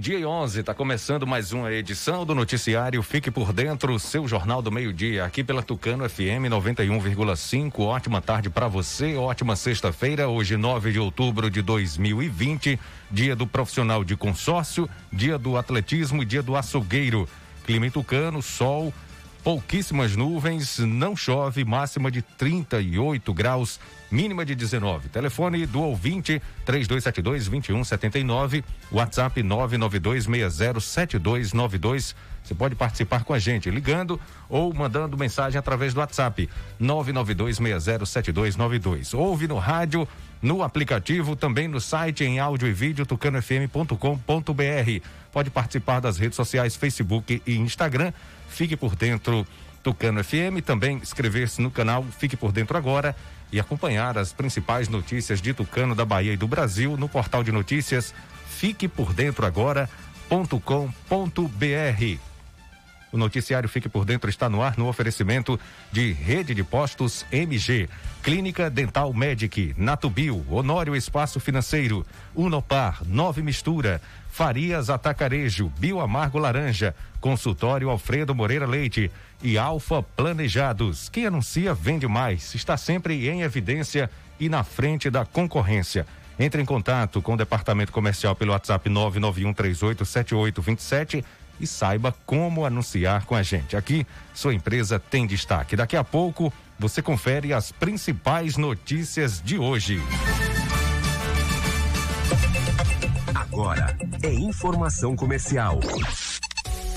Meio-dia e 11, está começando mais uma edição do noticiário Fique por Dentro, seu jornal do meio-dia, aqui pela Tucano FM 91,5. Ótima tarde para você, ótima sexta-feira, hoje 9 de outubro de 2020, dia do profissional de consórcio, dia do atletismo, dia do açougueiro. Clima em Tucano, sol, pouquíssimas nuvens, não chove, máxima de 38 graus, mínima de 19. Telefone do ouvinte 3272 2179, WhatsApp 992607292. Você pode participar com a gente ligando ou mandando mensagem através do WhatsApp 992607292. Ouve no rádio, no aplicativo, também no site em áudio e vídeo tucanofm.com.br. Pode participar das redes sociais Facebook e Instagram. Fique por dentro Tucano FM, também inscrever-se no canal Fique por Dentro Agora e acompanhar as principais notícias de Tucano, da Bahia e do Brasil no portal de notícias fiquepordentroagora.com.br. O noticiário Fique por Dentro está no ar no oferecimento de Rede de Postos MG, Clínica Dental Medic, Natubio, Honório Espaço Financeiro, Unopar, Nove Mistura, Farias Atacarejo, Bioamargo Laranja, Consultório Alfredo Moreira Leite e Alfa Planejados. Quem anuncia vende mais, está sempre em evidência e na frente da concorrência. Entre em contato com o departamento comercial pelo WhatsApp 991387827 e saiba como anunciar com a gente. Aqui, sua empresa tem destaque. Daqui a pouco, você confere as principais notícias de hoje. Agora é informação comercial.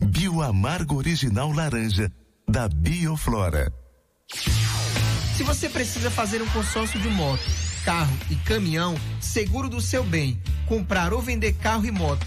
Bioamargo Original Laranja, da Bioflora. Se você precisa fazer um consórcio de moto, carro e caminhão, seguro do seu bem, comprar ou vender carro e moto,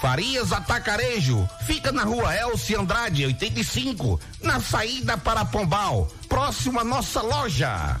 Farias Atacarejo, fica na rua Elci Andrade, 85, na saída para Pombal, próximo à nossa loja.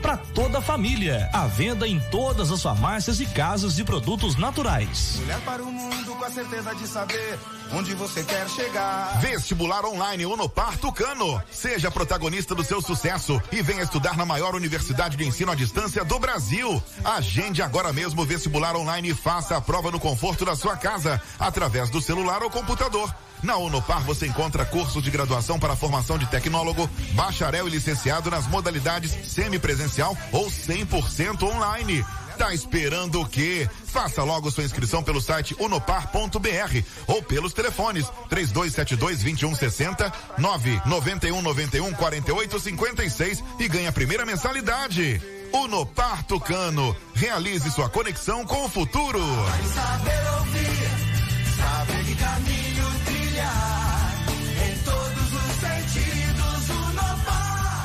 para toda a família. À venda em todas as farmácias e casas de produtos naturais. Mulher para o mundo com a certeza de saber onde você quer chegar. Vestibular online Unopar Tucano. Seja protagonista do seu sucesso e venha estudar na maior universidade de ensino à distância do Brasil. Agende agora mesmo o vestibular online e faça a prova no conforto da sua casa, através do celular ou computador. Na Unopar você encontra cursos de graduação para formação de tecnólogo, bacharel e licenciado nas modalidades semipresencial ou 100% online. Tá esperando o quê? Faça logo sua inscrição pelo site unopar.br ou pelos telefones 3272 2160 991 91 48 56 e ganhe a primeira mensalidade. Unopar Tucano. Realize sua conexão com o futuro. Saber ouvir, saber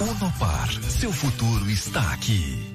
Unopar. Seu futuro está aqui.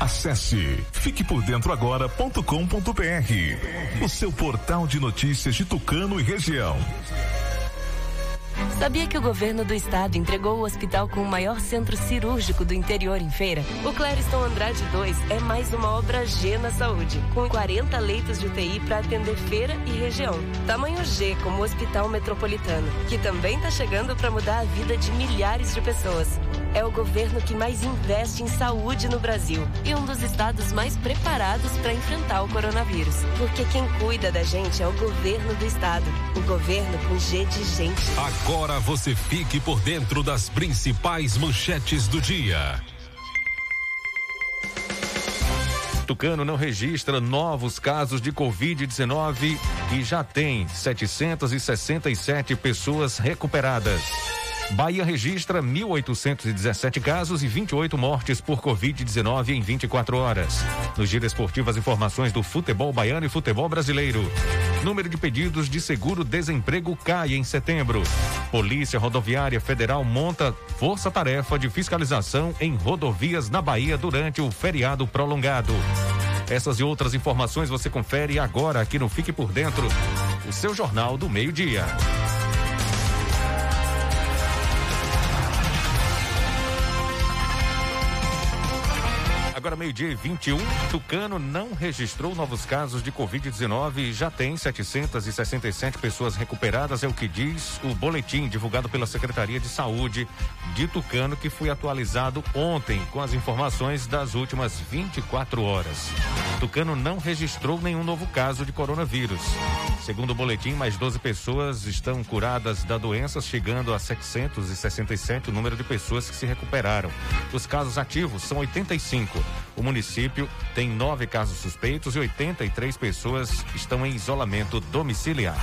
Acesse fiquepordentroagora.com.br, o seu portal de notícias de Tucano e região. Sabia que o governo do estado entregou o hospital com o maior centro cirúrgico do interior em feira? O Clériston Andrade 2 é mais uma obra G na saúde, com 40 leitos de UTI para atender feira e região. Tamanho G como o Hospital Metropolitano, que também está chegando para mudar a vida de milhares de pessoas. É o governo que mais investe em saúde no Brasil e um dos estados mais preparados para enfrentar o coronavírus. Porque quem cuida da gente é o governo do estado. O governo com G de gente. Agora você fique por dentro das principais manchetes do dia. Tucano não registra novos casos de Covid-19 e já tem 767 pessoas recuperadas. Bahia registra 1.817 casos e 28 mortes por Covid-19 em 24 horas. No giro esportivo, as informações do futebol baiano e futebol brasileiro. Número de pedidos de seguro-desemprego cai em setembro. Polícia Rodoviária Federal monta força-tarefa de fiscalização em rodovias na Bahia durante o feriado prolongado. Essas e outras informações você confere agora aqui no Fique por Dentro, o seu jornal do meio-dia. Agora meio-dia e 21, Tucano não registrou novos casos de Covid-19 e já tem 767 pessoas recuperadas, é o que diz o boletim divulgado pela Secretaria de Saúde de Tucano, que foi atualizado ontem com as informações das últimas 24 horas. Tucano não registrou nenhum novo caso de coronavírus. Segundo o boletim, mais 12 pessoas estão curadas da doença, chegando a 767 o número de pessoas que se recuperaram. Os casos ativos são 85. O município tem nove casos suspeitos e 83 pessoas estão em isolamento domiciliar.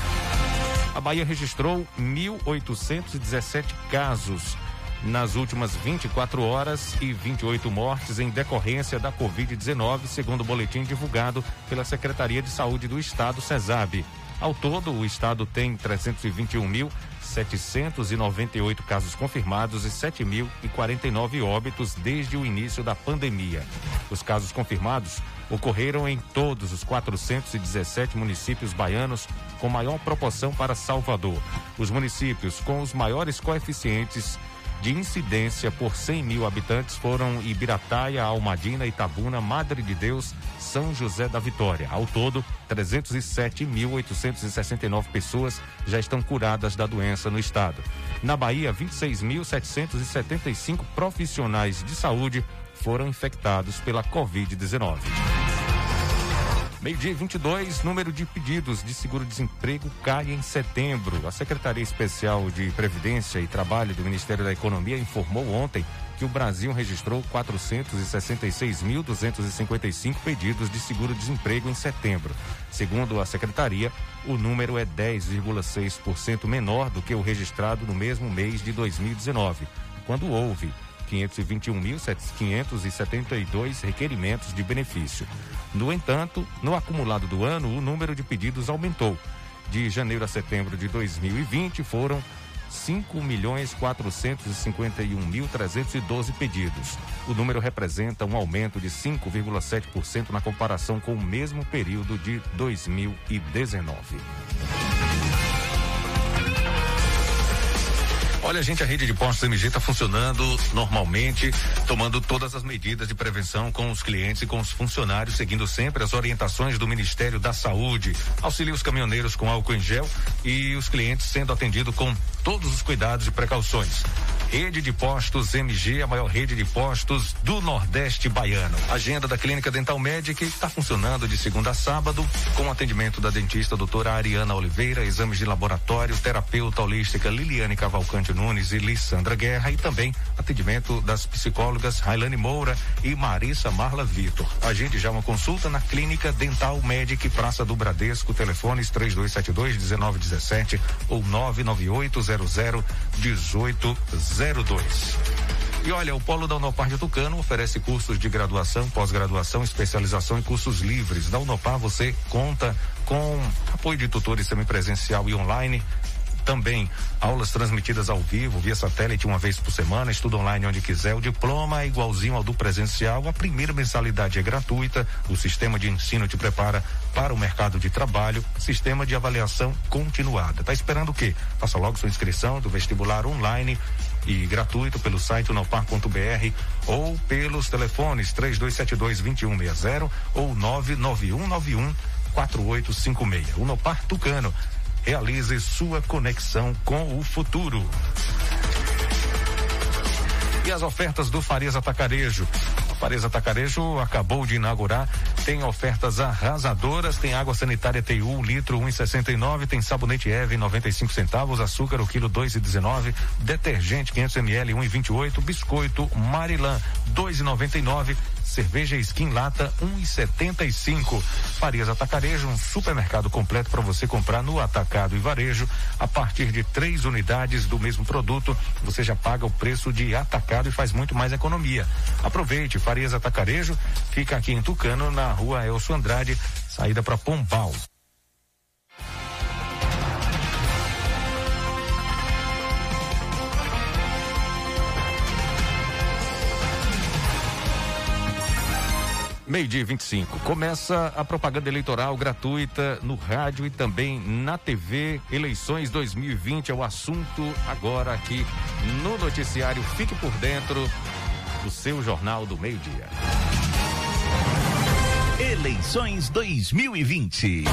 A Bahia registrou 1.817 casos nas últimas 24 horas e 28 mortes em decorrência da Covid-19, segundo o boletim divulgado pela Secretaria de Saúde do Estado, CESAB. Ao todo, o estado tem 321.798 casos confirmados e 7.049 óbitos desde o início da pandemia. Os casos confirmados ocorreram em todos os 417 municípios baianos, com maior proporção para Salvador. Os municípios com os maiores coeficientes de incidência por 100 mil habitantes foram Ibirataia, Almadina, Itabuna, Madre de Deus, São José da Vitória. Ao todo, 307.869 pessoas já estão curadas da doença no estado. Na Bahia, 26.775 profissionais de saúde foram infectados pela Covid-19. Meio-dia 22, número de pedidos de seguro-desemprego cai em setembro. A Secretaria Especial de Previdência e Trabalho do Ministério da Economia informou ontem que o Brasil registrou 466.255 pedidos de seguro-desemprego em setembro. Segundo a secretaria, o número é 10,6% menor do que o registrado no mesmo mês de 2019, quando houve 521.572 requerimentos de benefício. No entanto, no acumulado do ano, o número de pedidos aumentou. De janeiro a setembro de 2020, foram 5.451.312 pedidos. O número representa um aumento de 5,7% na comparação com o mesmo período de 2019. Olha, gente, a rede de postos MG está funcionando normalmente, tomando todas as medidas de prevenção com os clientes e com os funcionários, seguindo sempre as orientações do Ministério da Saúde. Auxilia os caminhoneiros com álcool em gel e os clientes sendo atendidos com todos os cuidados e precauções. Rede de Postos MG, a maior rede de postos do Nordeste baiano. Agenda da Clínica Dental Medic está funcionando de segunda a sábado, com atendimento da dentista doutora Ariana Oliveira, exames de laboratório, terapeuta holística Liliane Cavalcante Nunes e Lissandra Guerra e também atendimento das psicólogas Railane Moura e Marissa Marla Vitor. Agende já uma consulta na Clínica Dental Medic, Praça do Bradesco, telefones 3272 1917 ou 99800 1802. E olha, o Polo da Unopar de Tucano oferece cursos de graduação, pós-graduação, especialização e cursos livres. Da Unopar você conta com apoio de tutores semipresencial e online, também aulas transmitidas ao vivo, via satélite, uma vez por semana, estudo online onde quiser. O diploma é igualzinho ao do presencial. A primeira mensalidade é gratuita. O sistema de ensino te prepara para o mercado de trabalho. Sistema de avaliação continuada. Tá esperando o quê? Faça logo sua inscrição do vestibular online e gratuito pelo site unopar.br ou pelos telefones 3272 2160 ou 99191 4856. Unopar Tucano Realize sua conexão com o futuro. E as ofertas do Farias Atacarejo. Fareza Tacarejo acabou de inaugurar, tem ofertas arrasadoras, tem água sanitária TU, 1 um litro 1,69, tem sabonete Eve 95 centavos, açúcar o quilo 2,19, detergente 500 ml 1,28, um biscoito Marilã 2,99 Cerveja Skin Lata 1,75. Farias Atacarejo, um supermercado completo para você comprar no atacado e varejo. A partir de três unidades do mesmo produto, você já paga o preço de atacado e faz muito mais economia. Aproveite, Farias Atacarejo fica aqui em Tucano, na rua Elso Andrade, saída para Pombal. Meio-dia 25. Começa a propaganda eleitoral gratuita no rádio e também na TV. Eleições 2020 é o assunto agora aqui no noticiário. Fique por dentro do seu Jornal do Meio-Dia. Eleições 2020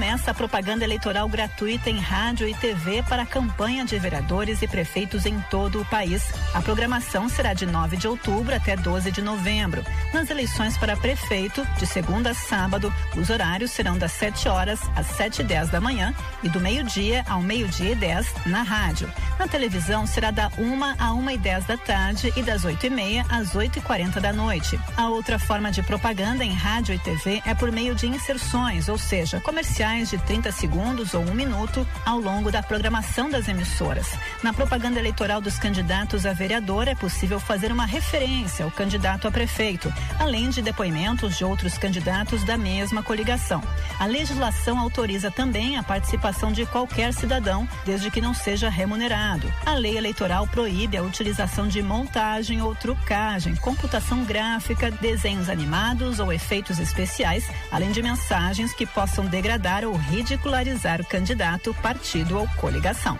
começa a propaganda eleitoral gratuita em rádio e TV para a campanha de vereadores e prefeitos em todo o país. A programação será de 9 de outubro até 12 de novembro. Nas eleições para prefeito, de segunda a sábado, os horários serão das 7 horas às 7 e 10 da manhã e do meio-dia ao meio-dia e 10 na rádio. Na televisão será da 1 a 1 e 10 da tarde e das 8 e meia às 8 e 40 da noite. A outra forma de propaganda em rádio e TV é por meio de inserções, ou seja, comerciais comerciais de 30 segundos ou um minuto ao longo da programação das emissoras. Na propaganda eleitoral dos candidatos a vereador é possível fazer uma referência ao candidato a prefeito, além de depoimentos de outros candidatos da mesma coligação. A legislação autoriza também a participação de qualquer cidadão, desde que não seja remunerado. A lei eleitoral proíbe a utilização de montagem ou trucagem, computação gráfica, desenhos animados ou efeitos especiais, além de mensagens que possam degradar ou ridicularizar o candidato, partido ou coligação.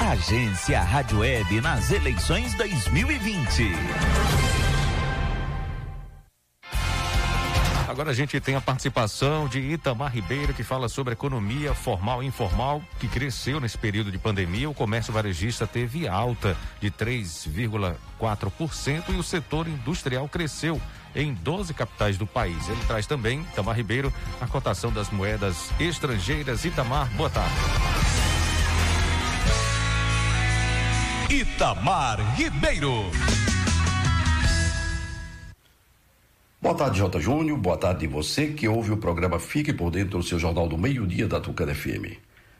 Agência Rádio Web nas eleições 2020. Agora a gente tem a participação de Itamar Ribeiro, que fala sobre economia formal e informal, que cresceu nesse período de pandemia. O comércio varejista teve alta de 3,4% e o setor industrial cresceu em 12 capitais do país. Ele traz também, Itamar Ribeiro, a cotação das moedas estrangeiras. Itamar, boa tarde. Itamar Ribeiro. Boa tarde, Jota Júnior. Boa tarde você que ouve o programa Fique por Dentro do seu Jornal do Meio-Dia da Tucana FM.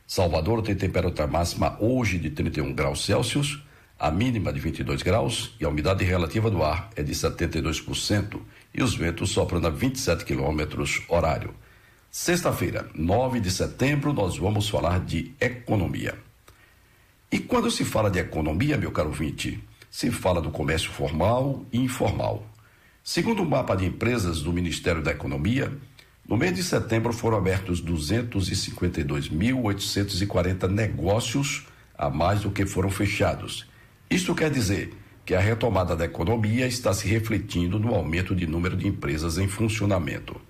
Salvador tem temperatura máxima hoje de 31 graus Celsius, a mínima de 22 graus e a umidade relativa do ar é de 72% e os ventos sopram a 27 quilômetros horário. Sexta-feira, 9 de setembro, nós vamos falar de economia. E quando se fala de economia, meu caro vinte, se fala do comércio formal e informal. Segundo o mapa de empresas do Ministério da Economia, no mês de setembro foram abertos 252.840 negócios a mais do que foram fechados. Isto quer dizer que a retomada da economia está se refletindo no aumento de número de empresas em funcionamento.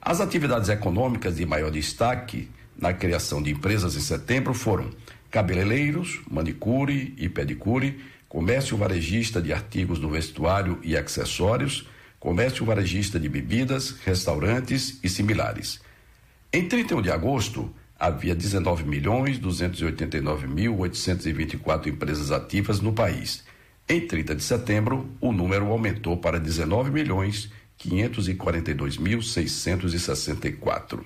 As atividades econômicas de maior destaque na criação de empresas em setembro foram cabeleireiros, manicure e pedicure, comércio varejista de artigos do vestuário e acessórios, comércio varejista de bebidas, restaurantes e similares. Em 31 de agosto, havia 19 milhões 289 mil 824 empresas ativas no país. Em 30 de setembro, o número aumentou para 19 milhões 542 mil 664.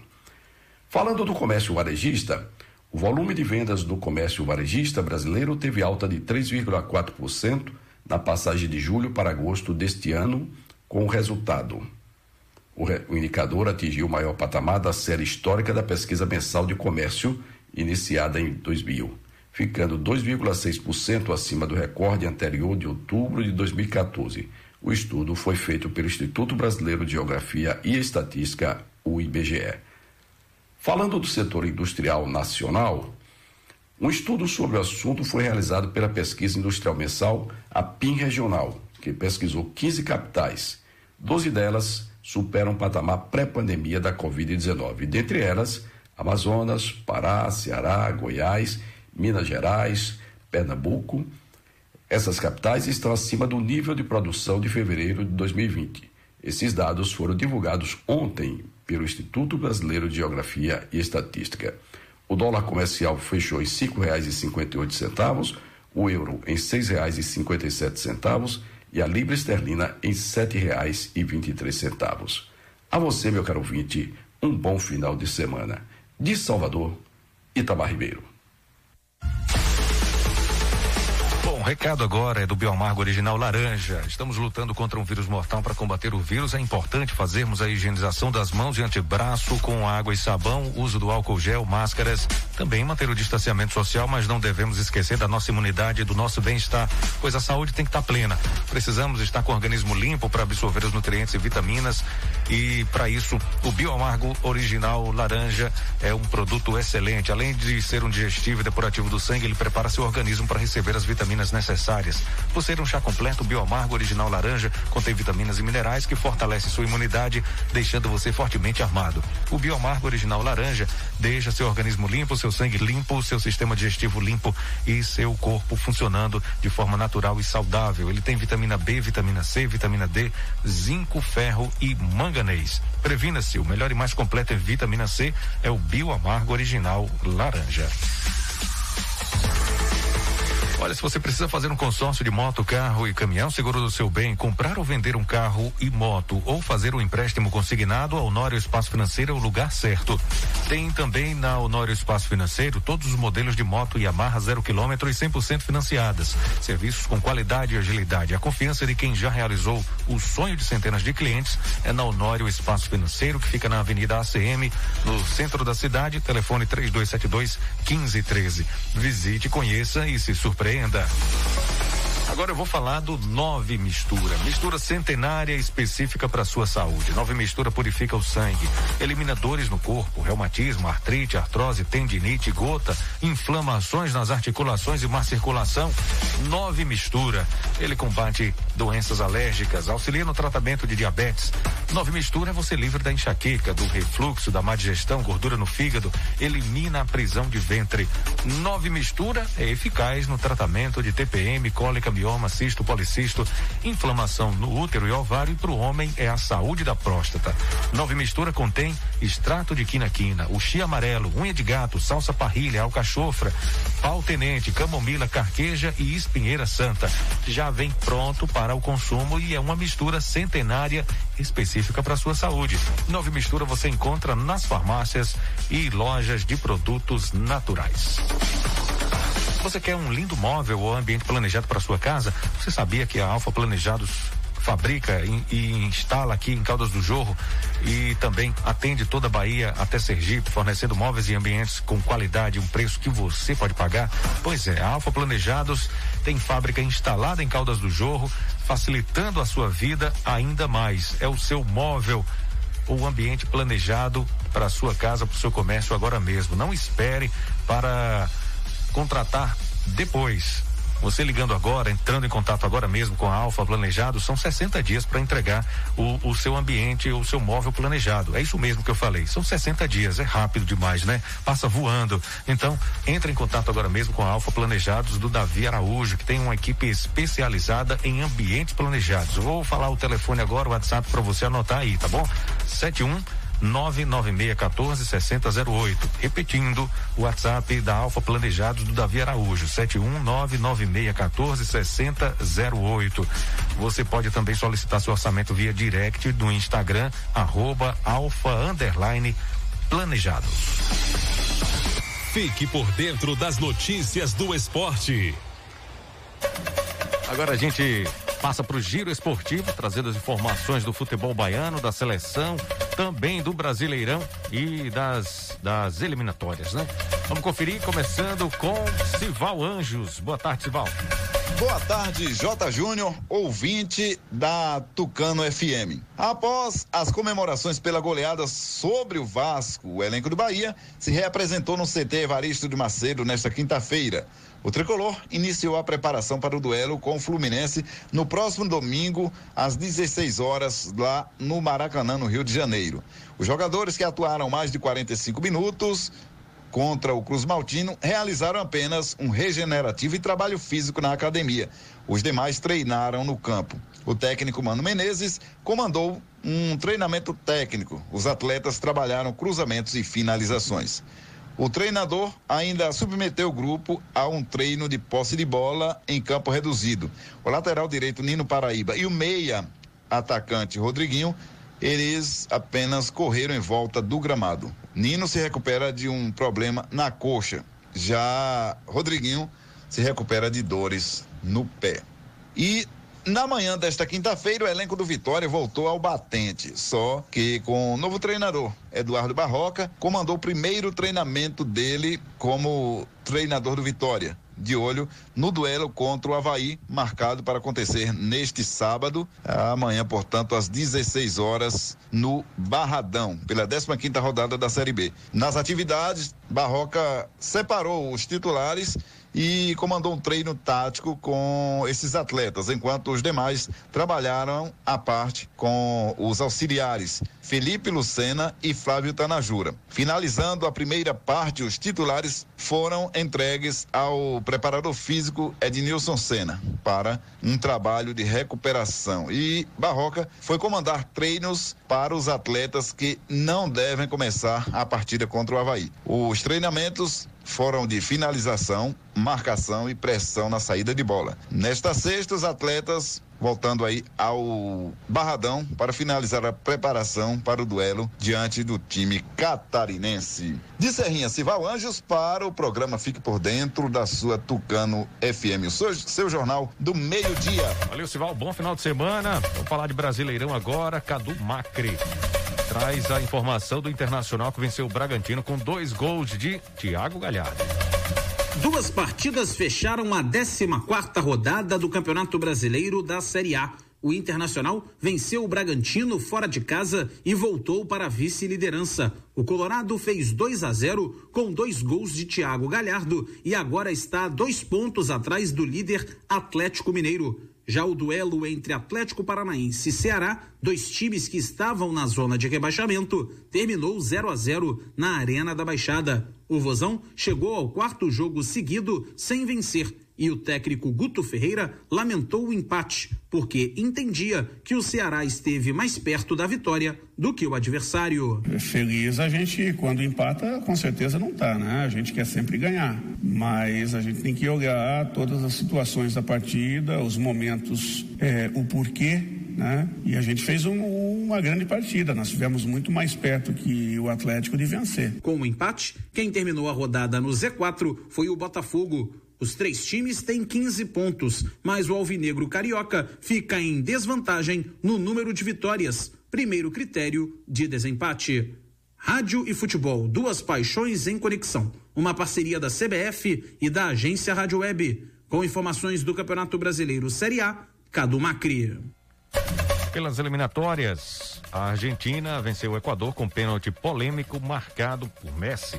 Falando do comércio varejista, o volume de vendas do comércio varejista brasileiro teve alta de 3,4% na passagem de julho para agosto deste ano, com o resultado. O, indicador atingiu o maior patamar da série histórica da pesquisa mensal de comércio, iniciada em 2000, ficando 2,6% acima do recorde anterior de outubro de 2014. O estudo foi feito pelo Instituto Brasileiro de Geografia e Estatística, o IBGE. Falando do setor industrial nacional, um estudo sobre o assunto foi realizado pela pesquisa industrial mensal, a PIN Regional, que pesquisou 15 capitais. Doze delas superam o patamar pré-pandemia da Covid-19, dentre elas Amazonas, Pará, Ceará, Goiás, Minas Gerais, Pernambuco. Essas capitais estão acima do nível de produção de fevereiro de 2020. Esses dados foram divulgados ontem pelo Instituto Brasileiro de Geografia e Estatística. O dólar comercial fechou em R$ 5,58, o euro em seis reais e cinquenta e sete centavos e a libra esterlina em três centavos. A você, meu caro ouvinte, um bom final de semana. De Salvador, Itamar Ribeiro. Bom, o recado agora é do Biomargo Original Laranja. Estamos lutando contra um vírus mortal para combater o vírus. É importante fazermos a higienização das mãos e antebraço com água e sabão, uso do álcool gel, máscaras, também manter o distanciamento social, mas não devemos esquecer da nossa imunidade e do nosso bem-estar, pois a saúde tem que estar plena. Precisamos estar com o organismo limpo para absorver os nutrientes e vitaminas e para isso o Bioamargo Original Laranja é um produto excelente. Além de ser um digestivo e depurativo do sangue, ele prepara seu organismo para receber as vitaminas necessárias. Por ser um chá completo, o Bioamargo Original Laranja contém vitaminas e minerais que fortalecem sua imunidade, deixando você fortemente armado. O Bioamargo Original Laranja deixa seu organismo limpo, seu sangue limpo, seu sistema digestivo limpo e seu corpo funcionando de forma natural e saudável. Ele tem vitamina B, vitamina C, vitamina D, zinco, ferro e manganês. Previna-se, o melhor e mais completo em vitamina C é o Bioamargo Original Laranja. Olha, se você precisa fazer um consórcio de moto, carro e caminhão, seguro do seu bem, comprar ou vender um carro e moto ou fazer um empréstimo consignado, a Honório Espaço Financeiro é o lugar certo. Tem também na Honório Espaço Financeiro todos os modelos de moto Yamaha zero quilômetro e 100% financiadas. Serviços com qualidade e agilidade. A confiança de quem já realizou o sonho de centenas de clientes é na Honório Espaço Financeiro, que fica na Avenida ACM, no centro da cidade. Telefone 3272 1513. Visite, conheça e se surpreenda surpreenda. Agora eu vou falar do Nove Mistura. Mistura centenária específica para sua saúde. Nove Mistura purifica o sangue, elimina dores no corpo, reumatismo, artrite, artrose, tendinite, gota, inflamações nas articulações e má circulação. Nove Mistura. Ele combate doenças alérgicas, auxilia no tratamento de diabetes. Nove Mistura é você livre da enxaqueca, do refluxo, da má digestão, gordura no fígado, elimina a prisão de ventre. Nove Mistura é eficaz no tratamento de TPM, cólica, mioma, cisto, policisto, inflamação no útero e ovário e para o homem é a saúde da próstata. Nove Mistura contém extrato de quina-quina, uxi amarelo, unha de gato, salsa parrilha, alcachofra, pau tenente, camomila, carqueja e espinheira santa. Já vem pronto para o consumo e é uma mistura centenária específica para sua saúde. Nove Mistura você encontra nas farmácias e lojas de produtos naturais. Você quer um lindo móvel ou ambiente planejado para sua casa? Você sabia que a Alfa Planejados fabrica e, instala aqui em Caldas do Jorro e também atende toda a Bahia até Sergipe, fornecendo móveis e ambientes com qualidade e um preço que você pode pagar? Pois é, a Alfa Planejados tem fábrica instalada em Caldas do Jorro, facilitando a sua vida ainda mais. É o seu móvel ou ambiente planejado para sua casa, para o seu comércio agora mesmo. Não espere para contratar depois. Você ligando agora, entrando em contato agora mesmo com a Alfa Planejado, são 60 dias para entregar o, o, seu ambiente, o seu móvel planejado. É isso mesmo que eu falei. São 60 dias, é rápido demais, né? Passa voando. Então, entre em contato agora mesmo com a Alfa Planejados do Davi Araújo, que tem uma equipe especializada em ambientes planejados. Vou falar o telefone agora, o WhatsApp para você anotar aí, tá bom? 71 99614 6008. Repetindo, o WhatsApp da Alfa Planejados do Davi Araújo, 7199614 6008. Você pode também solicitar seu orçamento via direct no Instagram, arroba alfa underline planejados. Fique por dentro das notícias do esporte. Agora a gente passa para o giro esportivo, trazendo as informações do futebol baiano, da seleção, também do Brasileirão e das, das eliminatórias, né? Vamos conferir, começando com Sival Anjos. Boa tarde, Sival. Boa tarde, J. Júnior, ouvinte da Tucano FM. Após as comemorações pela goleada sobre o Vasco, o elenco do Bahia se reapresentou no CT Evaristo de Macedo nesta quinta-feira. O tricolor iniciou a preparação para o duelo com o Fluminense no próximo domingo, às 16 horas, lá no Maracanã, no Rio de Janeiro. Os jogadores que atuaram mais de 45 minutos contra o Cruz Maltino realizaram apenas um regenerativo e trabalho físico na academia. Os demais treinaram no campo. O técnico Mano Menezes comandou um treinamento técnico. Os atletas trabalharam cruzamentos e finalizações. O treinador ainda submeteu o grupo a um treino de posse de bola em campo reduzido. O lateral direito Nino Paraíba e o meia atacante Rodriguinho, eles apenas correram em volta do gramado. Nino se recupera de um problema na coxa. Já Rodriguinho se recupera de dores no pé. E na manhã desta quinta-feira, o elenco do Vitória voltou ao batente, só que com o novo treinador, Eduardo Barroca, comandou o primeiro treinamento dele como treinador do Vitória. De olho no duelo contra o Havaí, marcado para acontecer neste sábado, amanhã, portanto, às 16 horas, no Barradão, pela 15 rodada da Série B. Nas atividades, Barroca separou os titulares e comandou um treino tático com esses atletas, enquanto os demais trabalharam à parte com os auxiliares Felipe Lucena e Flávio Tanajura. Finalizando a primeira parte, os titulares foram entregues ao preparador físico Ednilson Senna para um trabalho de recuperação. E Barroca foi comandar treinos para os atletas que não devem começar a partida contra o Havaí. Os treinamentos foram de finalização, marcação e pressão na saída de bola. Nesta sexta, os atletas voltando aí ao Barradão para finalizar a preparação para o duelo diante do time catarinense. De Serrinha Cival Anjos para o programa Fique por Dentro da sua Tucano FM, o seu, seu jornal do meio-dia. Valeu, Cival, bom final de semana. Vamos falar de Brasileirão agora, Cadu Macri traz a informação do Internacional que venceu o Bragantino com dois gols de Thiago Galhardo. Duas partidas fecharam a 14 quarta rodada do Campeonato Brasileiro da Série A. O Internacional venceu o Bragantino fora de casa e voltou para a vice-liderança. O Colorado fez 2 a 0 com dois gols de Thiago Galhardo e agora está dois pontos atrás do líder Atlético Mineiro. Já o duelo entre Atlético Paranaense e Ceará, dois times que estavam na zona de rebaixamento, terminou 0 a 0 na Arena da Baixada. O Vozão chegou ao quarto jogo seguido sem vencer e o técnico Guto Ferreira lamentou o empate, porque entendia que o Ceará esteve mais perto da vitória do que o adversário. Feliz a gente, quando empata, com certeza não tá, né? A gente quer sempre ganhar, mas a gente tem que olhar todas as situações da partida, os momentos, é, o porquê né? E a gente fez um, uma grande partida. Nós estivemos muito mais perto que o Atlético de vencer. Com o empate, quem terminou a rodada no Z4 foi o Botafogo. Os três times têm 15 pontos, mas o Alvinegro Carioca fica em desvantagem no número de vitórias. Primeiro critério de desempate. Rádio e futebol, duas paixões em conexão. Uma parceria da CBF e da agência Rádio Web. Com informações do Campeonato Brasileiro Série A, Cadu Macri. Pelas eliminatórias, a Argentina venceu o Equador com pênalti polêmico marcado por Messi.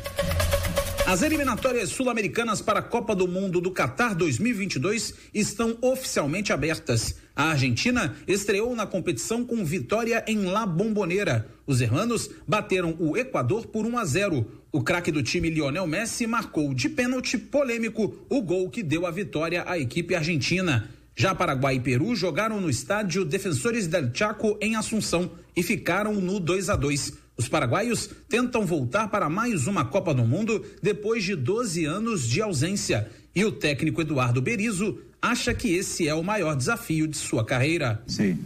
As eliminatórias sul-americanas para a Copa do Mundo do Qatar 2022 estão oficialmente abertas. A Argentina estreou na competição com vitória em La Bombonera. Os hermanos bateram o Equador por 1 a 0. O craque do time Lionel Messi marcou de pênalti polêmico o gol que deu a vitória à equipe argentina. Já Paraguai e Peru jogaram no estádio Defensores del Chaco em Assunção e ficaram no 2 a 2. Os paraguaios tentam voltar para mais uma Copa do Mundo depois de 12 anos de ausência. E o técnico Eduardo Berizzo acha que esse é o maior desafio de sua carreira. Sim.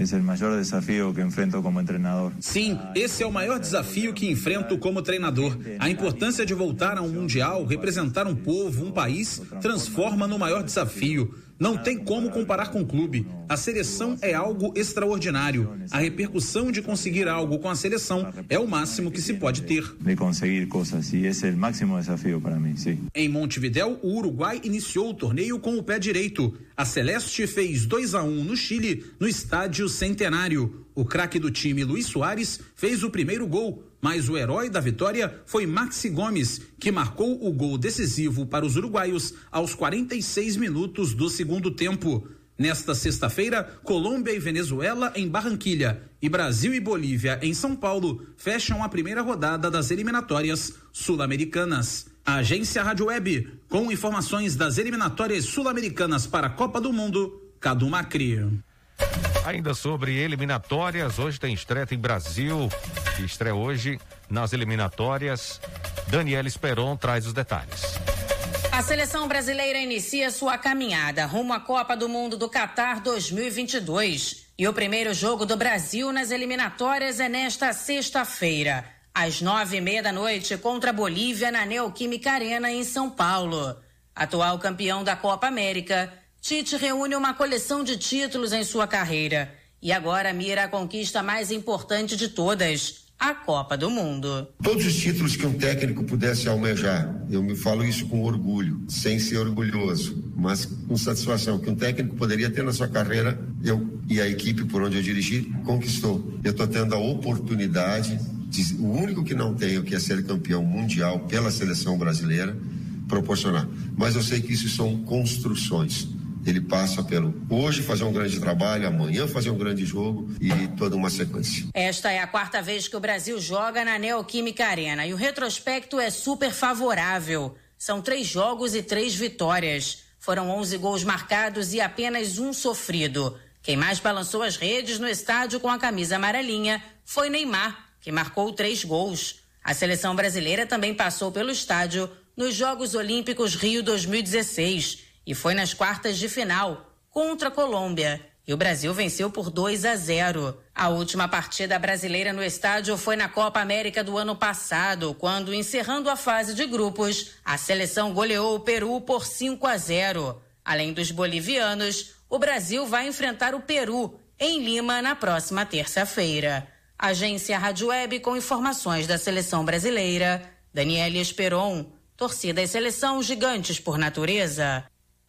É o maior desafio que enfrento como treinador. Sim, esse é o maior desafio que enfrento como treinador. A importância de voltar a um mundial, representar um povo, um país, transforma no maior desafio. Não tem como comparar com o clube. A seleção é algo extraordinário. A repercussão de conseguir algo com a seleção é o máximo que se pode ter. De conseguir coisas, e esse é o máximo desafio para mim, sim. Em Montevidéu, o Uruguai iniciou o torneio com o pé direito. A Celeste fez 2 a 1 um no Chile, no estádio Centenário. O craque do time, Luiz Soares, fez o primeiro gol mas o herói da vitória foi Maxi Gomes, que marcou o gol decisivo para os uruguaios aos 46 minutos do segundo tempo. Nesta sexta-feira, Colômbia e Venezuela em Barranquilha e Brasil e Bolívia em São Paulo fecham a primeira rodada das eliminatórias sul-americanas. A agência Rádio Web, com informações das eliminatórias sul-americanas para a Copa do Mundo, Cadu Macri. Ainda sobre eliminatórias, hoje tem estreia em Brasil, que estreia hoje nas eliminatórias Daniela Esperon traz os detalhes. A seleção brasileira inicia sua caminhada rumo à Copa do Mundo do Catar 2022. E o primeiro jogo do Brasil nas eliminatórias é nesta sexta-feira, às nove e meia da noite, contra a Bolívia na Neoquímica Arena, em São Paulo. Atual campeão da Copa América, Tite reúne uma coleção de títulos em sua carreira e agora mira a conquista mais importante de todas, a Copa do Mundo. Todos os títulos que um técnico pudesse almejar, eu me falo isso com orgulho, sem ser orgulhoso, mas com satisfação, que um técnico poderia ter na sua carreira, eu e a equipe por onde eu dirigi, conquistou. Eu estou tendo a oportunidade, de, o único que não tenho, que é ser campeão mundial pela seleção brasileira, proporcionar. Mas eu sei que isso são construções ele passa pelo hoje fazer um grande trabalho, amanhã fazer um grande jogo e toda uma sequência. Esta é a quarta vez que o Brasil joga na Neoquímica Arena e o retrospecto é super favorável. São três jogos e três vitórias. Foram 11 gols marcados e apenas um sofrido. Quem mais balançou as redes no estádio com a camisa amarelinha foi Neymar, que marcou três gols. A seleção brasileira também passou pelo estádio nos Jogos Olímpicos Rio 2016 e foi nas quartas de final contra a Colômbia. E o Brasil venceu por 2 a 0. A última partida brasileira no estádio foi na Copa América do ano passado, quando, encerrando a fase de grupos, a seleção goleou o Peru por 5 a 0. Além dos bolivianos, o Brasil vai enfrentar o Peru em Lima na próxima terça-feira. Agência Rádio Web com informações da seleção brasileira. Daniela Esperon, torcida e seleção gigantes por natureza.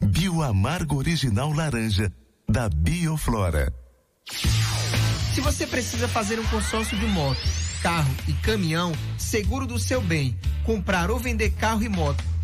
Bioamargo Original Laranja, da Bioflora. Se você precisa fazer um consórcio de moto, carro e caminhão, seguro do seu bem, comprar ou vender carro e moto,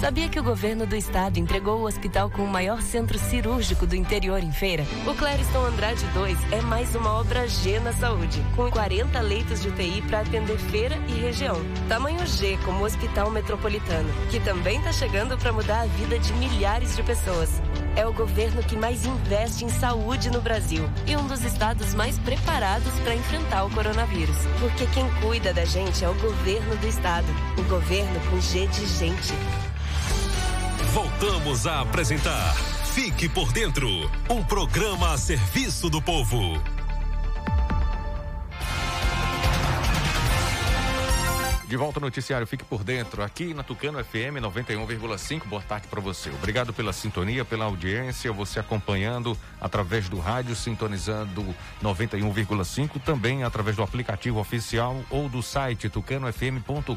Sabia que o governo do estado entregou o hospital com o maior centro cirúrgico do interior em feira? O Clériston Andrade 2 é mais uma obra G na saúde, com 40 leitos de UTI para atender feira e região. Tamanho G como Hospital Metropolitano, que também está chegando para mudar a vida de milhares de pessoas. É o governo que mais investe em saúde no Brasil e um dos estados mais preparados para enfrentar o coronavírus. Porque quem cuida da gente é o governo do estado. O governo com G de gente. Voltamos a apresentar Fique por Dentro um programa a serviço do povo. De volta ao noticiário, fique por dentro, aqui na Tucano FM 91,5. Boa tarde para você. Obrigado pela sintonia, pela audiência, você acompanhando através do rádio, sintonizando 91,5, também através do aplicativo oficial ou do site tucanofm.com.br.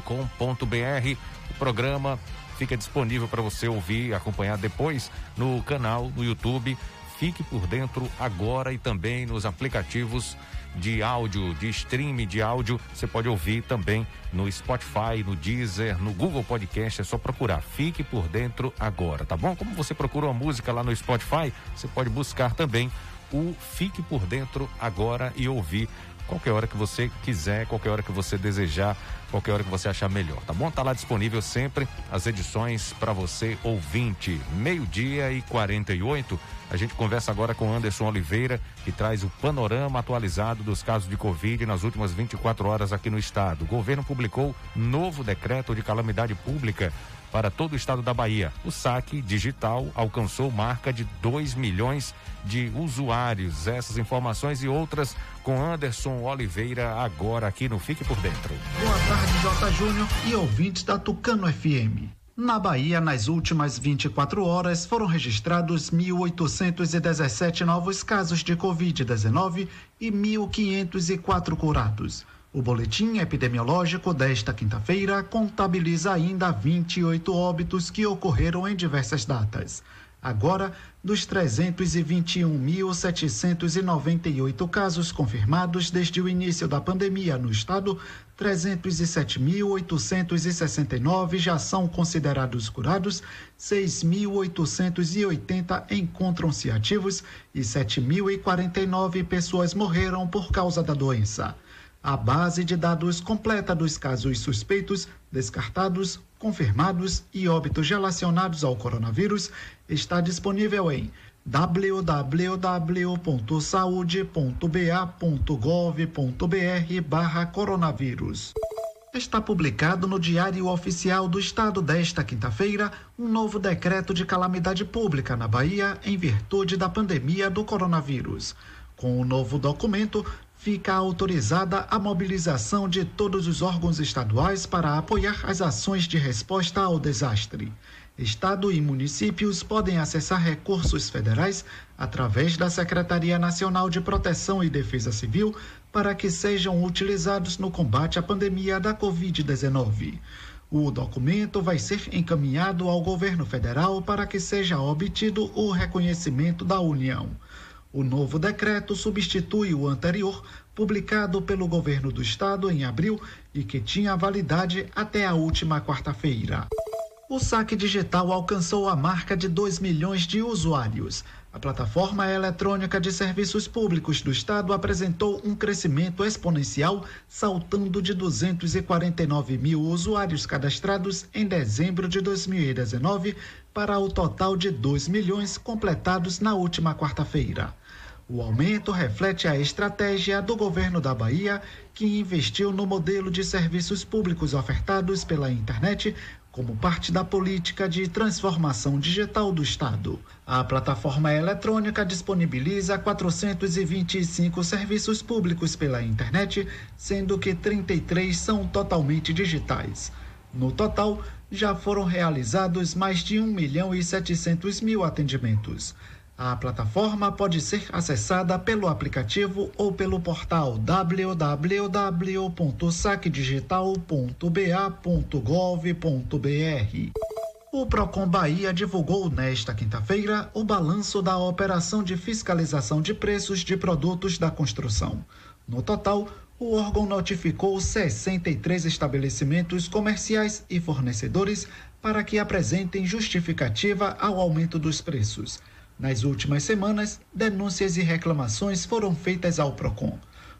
O programa fica disponível para você ouvir e acompanhar depois no canal no YouTube. Fique por dentro agora e também nos aplicativos de áudio, de streaming de áudio. Você pode ouvir também no Spotify, no Deezer, no Google Podcast. É só procurar. Fique por dentro agora, tá bom? Como você procura uma música lá no Spotify, você pode buscar também o Fique por Dentro agora e ouvir qualquer hora que você quiser, qualquer hora que você desejar, qualquer hora que você achar melhor, tá bom? Tá lá disponível sempre as edições para você ouvinte. Meio-dia e 48. A gente conversa agora com Anderson Oliveira, que traz o panorama atualizado dos casos de Covid nas últimas 24 horas aqui no estado. O governo publicou novo decreto de calamidade pública para todo o estado da Bahia. O saque digital alcançou marca de 2 milhões de usuários. Essas informações e outras com Anderson Oliveira agora aqui no Fique por Dentro. Boa tarde, J. Júnior e ouvintes da Tucano FM. Na Bahia, nas últimas 24 horas, foram registrados 1.817 novos casos de Covid-19 e 1.504 curados. O boletim epidemiológico desta quinta-feira contabiliza ainda 28 óbitos que ocorreram em diversas datas. Agora, dos 321.798 casos confirmados desde o início da pandemia no estado, 307.869 já são considerados curados, 6.880 encontram-se ativos e 7.049 pessoas morreram por causa da doença. A base de dados completa dos casos suspeitos, descartados, confirmados e óbitos relacionados ao coronavírus está disponível em www.saude.ba.gov.br barra coronavírus. Está publicado no Diário Oficial do Estado desta quinta-feira um novo decreto de calamidade pública na Bahia em virtude da pandemia do coronavírus. Com o novo documento, fica autorizada a mobilização de todos os órgãos estaduais para apoiar as ações de resposta ao desastre. Estado e municípios podem acessar recursos federais através da Secretaria Nacional de Proteção e Defesa Civil para que sejam utilizados no combate à pandemia da Covid-19. O documento vai ser encaminhado ao governo federal para que seja obtido o reconhecimento da União. O novo decreto substitui o anterior, publicado pelo governo do estado em abril e que tinha validade até a última quarta-feira. O saque digital alcançou a marca de 2 milhões de usuários. A plataforma eletrônica de serviços públicos do Estado apresentou um crescimento exponencial, saltando de 249 mil usuários cadastrados em dezembro de 2019 para o total de 2 milhões completados na última quarta-feira. O aumento reflete a estratégia do governo da Bahia, que investiu no modelo de serviços públicos ofertados pela internet como parte da política de transformação digital do Estado. A plataforma eletrônica disponibiliza 425 serviços públicos pela internet, sendo que 33 são totalmente digitais. No total, já foram realizados mais de 1 milhão e 700 mil atendimentos. A plataforma pode ser acessada pelo aplicativo ou pelo portal www.saquedigital.ba.gov.br. O Procon Bahia divulgou nesta quinta-feira o balanço da operação de fiscalização de preços de produtos da construção. No total, o órgão notificou 63 estabelecimentos comerciais e fornecedores para que apresentem justificativa ao aumento dos preços. Nas últimas semanas, denúncias e reclamações foram feitas ao PROCON.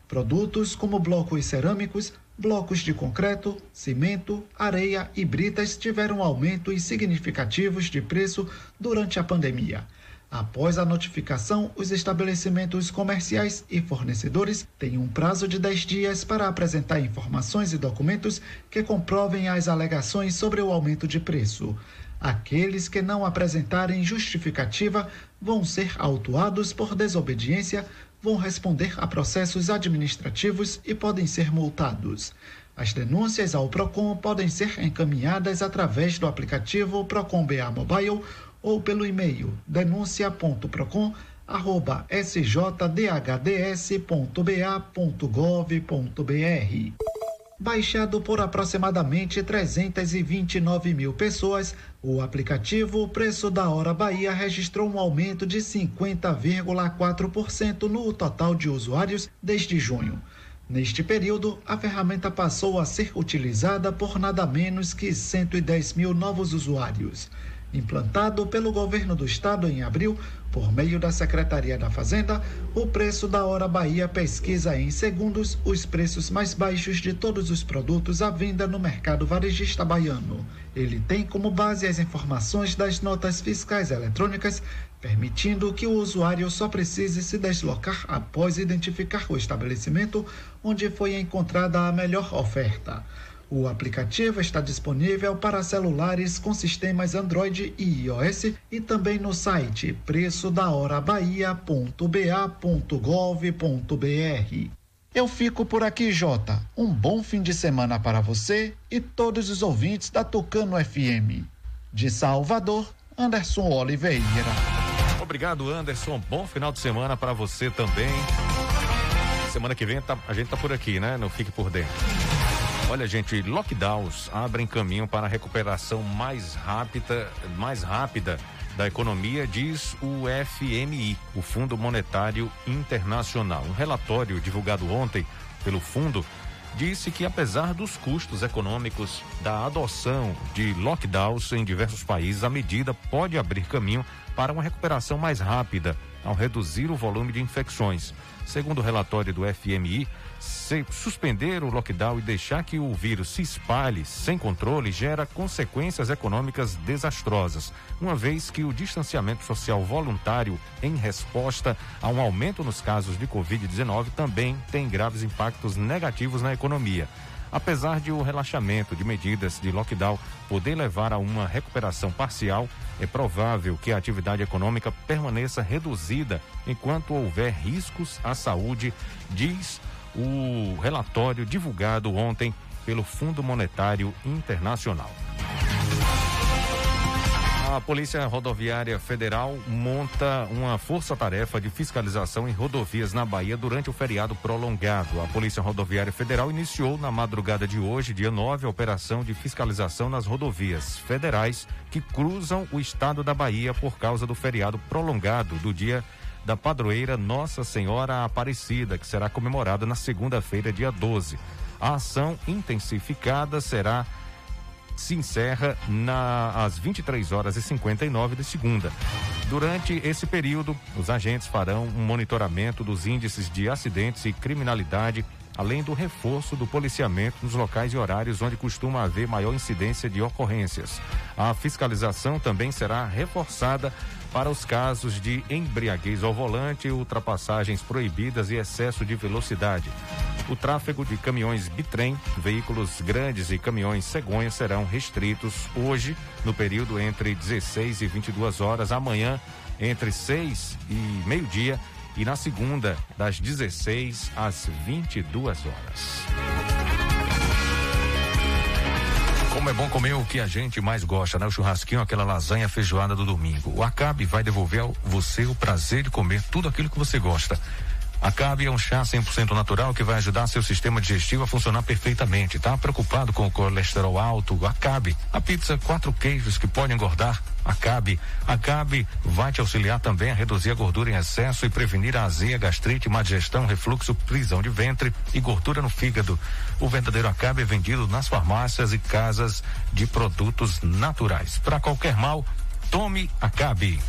Produtos como blocos cerâmicos, blocos de concreto, cimento, areia e britas tiveram aumentos significativos de preço durante a pandemia. Após a notificação, os estabelecimentos comerciais e fornecedores têm um prazo de 10 dias para apresentar informações e documentos que comprovem as alegações sobre o aumento de preço. Aqueles que não apresentarem justificativa vão ser autuados por desobediência, vão responder a processos administrativos e podem ser multados. As denúncias ao Procon podem ser encaminhadas através do aplicativo Procon BA Mobile ou pelo e-mail denúncia.procon@sjdhds.ba.gov.br. Baixado por aproximadamente 329 mil pessoas, o aplicativo Preço da Hora Bahia registrou um aumento de 50,4% no total de usuários desde junho. Neste período, a ferramenta passou a ser utilizada por nada menos que 110 mil novos usuários implantado pelo governo do estado em abril, por meio da Secretaria da Fazenda, o preço da hora Bahia pesquisa em segundos os preços mais baixos de todos os produtos à venda no mercado varejista baiano. Ele tem como base as informações das notas fiscais eletrônicas, permitindo que o usuário só precise se deslocar após identificar o estabelecimento onde foi encontrada a melhor oferta. O aplicativo está disponível para celulares com sistemas Android e iOS e também no site preçodaorabahia.ba.gov.br. Eu fico por aqui, Jota. Um bom fim de semana para você e todos os ouvintes da Tucano FM. De Salvador, Anderson Oliveira. Obrigado, Anderson. Bom final de semana para você também. Semana que vem tá, a gente tá por aqui, né? Não fique por dentro. Olha, gente, lockdowns abrem caminho para a recuperação mais rápida, mais rápida da economia, diz o FMI, o Fundo Monetário Internacional. Um relatório divulgado ontem pelo fundo disse que apesar dos custos econômicos da adoção de lockdowns em diversos países, a medida pode abrir caminho para uma recuperação mais rápida ao reduzir o volume de infecções. Segundo o relatório do FMI, suspender o lockdown e deixar que o vírus se espalhe sem controle gera consequências econômicas desastrosas, uma vez que o distanciamento social voluntário em resposta a um aumento nos casos de Covid-19 também tem graves impactos negativos na economia. Apesar de o relaxamento de medidas de lockdown poder levar a uma recuperação parcial, é provável que a atividade econômica permaneça reduzida enquanto houver riscos à saúde, diz o relatório divulgado ontem pelo Fundo Monetário Internacional. A Polícia Rodoviária Federal monta uma força-tarefa de fiscalização em rodovias na Bahia durante o feriado prolongado. A Polícia Rodoviária Federal iniciou na madrugada de hoje, dia 9, a operação de fiscalização nas rodovias federais que cruzam o estado da Bahia por causa do feriado prolongado do dia da padroeira Nossa Senhora Aparecida, que será comemorada na segunda-feira, dia 12. A ação intensificada será se encerra na, às 23 horas e 59 de segunda. Durante esse período, os agentes farão um monitoramento dos índices de acidentes e criminalidade, além do reforço do policiamento nos locais e horários onde costuma haver maior incidência de ocorrências. A fiscalização também será reforçada para os casos de embriaguez ao volante, ultrapassagens proibidas e excesso de velocidade. O tráfego de caminhões bitrem, veículos grandes e caminhões cegonha serão restritos hoje, no período entre 16 e 22 horas, amanhã entre 6 e meio-dia e na segunda, das 16 às 22 horas. Como é bom comer o que a gente mais gosta, né? O churrasquinho, aquela lasanha feijoada do domingo. O Acabe vai devolver a você o prazer de comer tudo aquilo que você gosta. Acabe é um chá 100% natural que vai ajudar seu sistema digestivo a funcionar perfeitamente. Tá preocupado com o colesterol alto? Acabe. A pizza quatro queijos que pode engordar? Acabe. Acabe vai te auxiliar também a reduzir a gordura em excesso e prevenir a azia, gastrite, má digestão, refluxo, prisão de ventre e gordura no fígado. O verdadeiro Acabe é vendido nas farmácias e casas de produtos naturais. Para qualquer mal, Tome Acabe.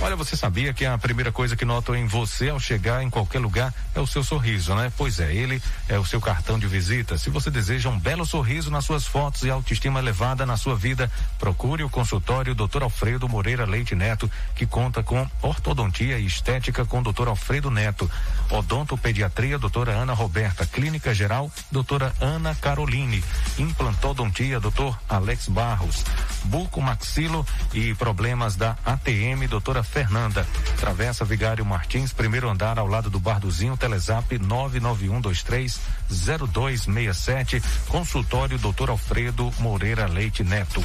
Olha, você sabia que a primeira coisa que notam em você ao chegar em qualquer lugar é o seu sorriso, né? Pois é, ele é o seu cartão de visita. Se você deseja um belo sorriso nas suas fotos e autoestima elevada na sua vida, procure o consultório Dr. Alfredo Moreira Leite Neto, que conta com ortodontia e estética com Dr. Alfredo Neto, odontopediatria doutora Ana Roberta, clínica geral doutora Ana Caroline, implantodontia Dr. Alex Barros, buco maxilo e problemas da ATM doutora Fernanda. Travessa Vigário Martins, primeiro andar ao lado do Barduzinho, Telezap 991230267, consultório doutor Alfredo Moreira Leite Neto.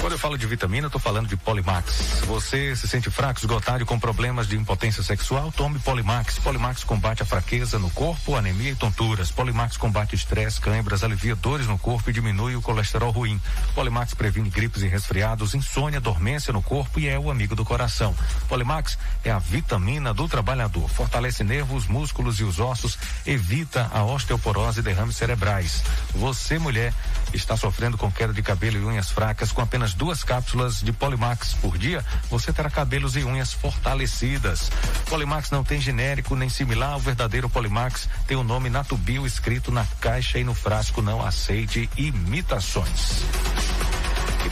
Quando eu falo de vitamina, eu falando de Polimax. Você se sente fraco, esgotado e com problemas de impotência sexual? Tome Polimax. Polimax combate a fraqueza no corpo, anemia e tonturas. Polimax combate estresse, câimbras, alivia dores no corpo e diminui o colesterol ruim. Polimax previne gripes e resfriados, insônia, dormência no corpo e é o amigo do coração. Polimax é a vitamina do trabalhador. Fortalece nervos, músculos e os ossos, evita a osteoporose e derrames cerebrais. Você, mulher, está sofrendo com queda de cabelo e unhas fracas com apenas duas cápsulas de Polimax por dia, você terá cabelos e unhas fortalecidas. Polimax não tem genérico nem similar, o verdadeiro Polimax tem o nome Natubio escrito na caixa e no frasco, não aceite imitações.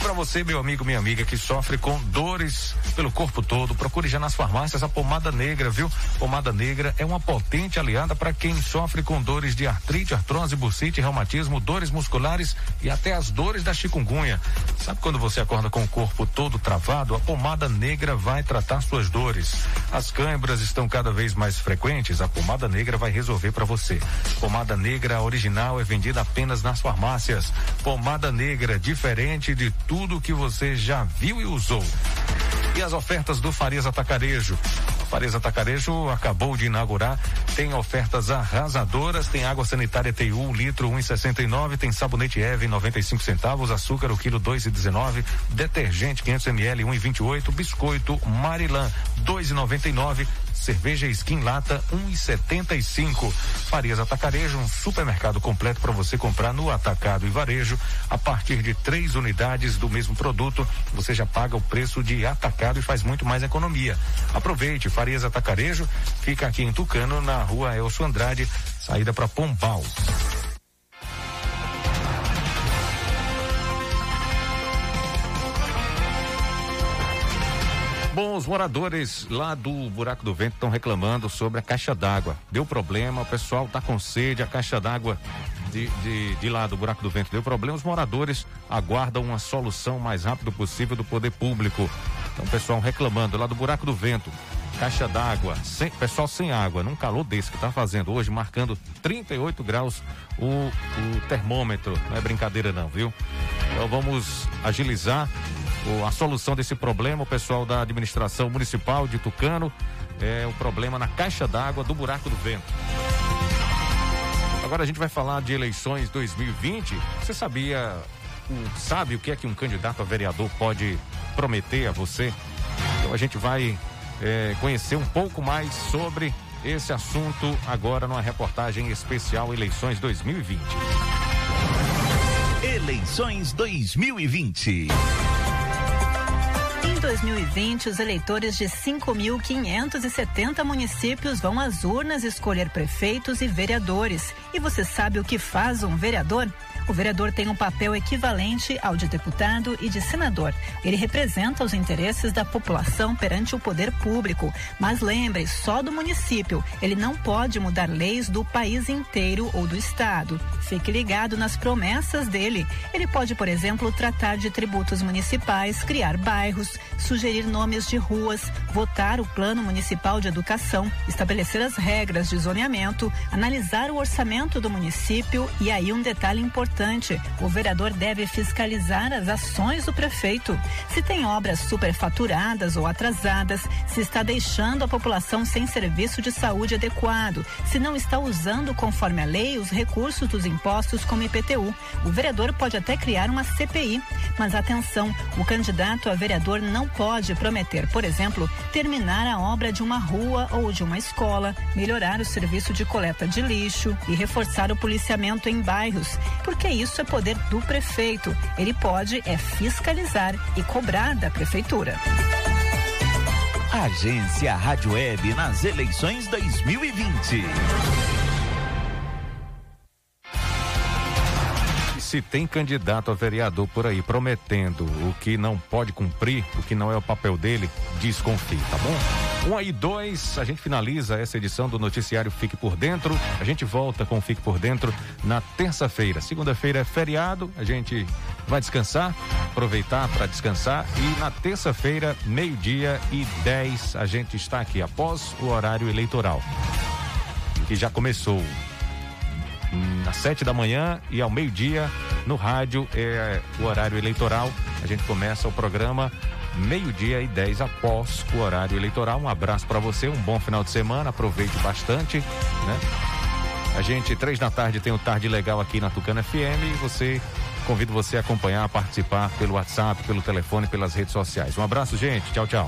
Para você, meu amigo, minha amiga, que sofre com dores pelo corpo todo, procure já nas farmácias a pomada negra, viu? Pomada negra é uma potente aliada para quem sofre com dores de artrite, artrose, bursite, reumatismo, dores musculares e até as dores da chikungunya. Sabe quando você acorda com o corpo todo travado? A pomada negra vai tratar suas dores. As câimbras estão cada vez mais frequentes, a pomada negra vai resolver para você. Pomada negra original é vendida apenas nas farmácias. Pomada negra diferente de tudo que você já viu e usou. E as ofertas do Farias Atacarejo. Farias Atacarejo acabou de inaugurar, tem ofertas arrasadoras, tem água sanitária TU, um litro, 1,69, um tem sabonete Eve, 95 centavos, açúcar, o quilo, 2,19, detergente, 500 ml, 1,28, biscoito Marilã, 2,99, cerveja Skin Lata 1,75. Farias Atacarejo, um supermercado completo para você comprar no atacado e varejo. A partir de três unidades do mesmo produto, você já paga o preço de atacado e faz muito mais economia. Aproveite, Farias Atacarejo fica aqui em Tucano, na rua Elcio Andrade, saída para Pombal. Bom, os moradores lá do Buraco do Vento estão reclamando sobre a caixa d'água. Deu problema, o pessoal está com sede, a caixa d'água de, de, de lá do Buraco do Vento deu problema. Os moradores aguardam uma solução mais rápido possível do poder público. Então, o pessoal reclamando lá do Buraco do Vento. Caixa d'água, sem, pessoal sem água, num calor desse que está fazendo hoje, marcando 38 graus o, o termômetro. Não é brincadeira, não, viu? Então vamos agilizar a solução desse problema. O pessoal da administração municipal de Tucano é o problema na caixa d'água do buraco do vento. Agora a gente vai falar de eleições 2020. Você sabia, sabe o que é que um candidato a vereador pode prometer a você? Então a gente vai é, conhecer um pouco mais sobre esse assunto agora numa reportagem especial Eleições 2020. Eleições 2020. Em 2020, os eleitores de 5.570 municípios vão às urnas escolher prefeitos e vereadores. E você sabe o que faz um vereador? O vereador tem um papel equivalente ao de deputado e de senador. Ele representa os interesses da população perante o poder público. Mas lembre, só do município. Ele não pode mudar leis do país inteiro ou do estado. Fique ligado nas promessas dele. Ele pode, por exemplo, tratar de tributos municipais, criar bairros, sugerir nomes de ruas, votar o plano municipal de educação, estabelecer as regras de zoneamento, analisar o orçamento do município e aí um detalhe importante importante. O vereador deve fiscalizar as ações do prefeito. Se tem obras superfaturadas ou atrasadas, se está deixando a população sem serviço de saúde adequado, se não está usando conforme a lei os recursos dos impostos como IPTU. O vereador pode até criar uma CPI. Mas atenção, o candidato a vereador não pode prometer, por exemplo, terminar a obra de uma rua ou de uma escola, melhorar o serviço de coleta de lixo e reforçar o policiamento em bairros, porque porque isso é poder do prefeito. Ele pode é fiscalizar e cobrar da prefeitura. Agência Rádio Web nas eleições 2020. Se tem candidato a vereador por aí prometendo o que não pode cumprir, o que não é o papel dele, desconfie, tá bom? Um aí, dois, a gente finaliza essa edição do noticiário Fique por Dentro. A gente volta com Fique por Dentro na terça-feira. Segunda-feira é feriado, a gente vai descansar, aproveitar para descansar. E na terça-feira, meio-dia e dez, a gente está aqui após o horário eleitoral. Que já começou às sete da manhã e ao meio-dia no rádio é o horário eleitoral. A gente começa o programa meio-dia e dez após o horário eleitoral. Um abraço para você, um bom final de semana, aproveite bastante, né? A gente, três da tarde, tem o Tarde Legal aqui na Tucana FM e você, convido você a acompanhar, a participar pelo WhatsApp, pelo telefone, pelas redes sociais. Um abraço, gente. Tchau, tchau.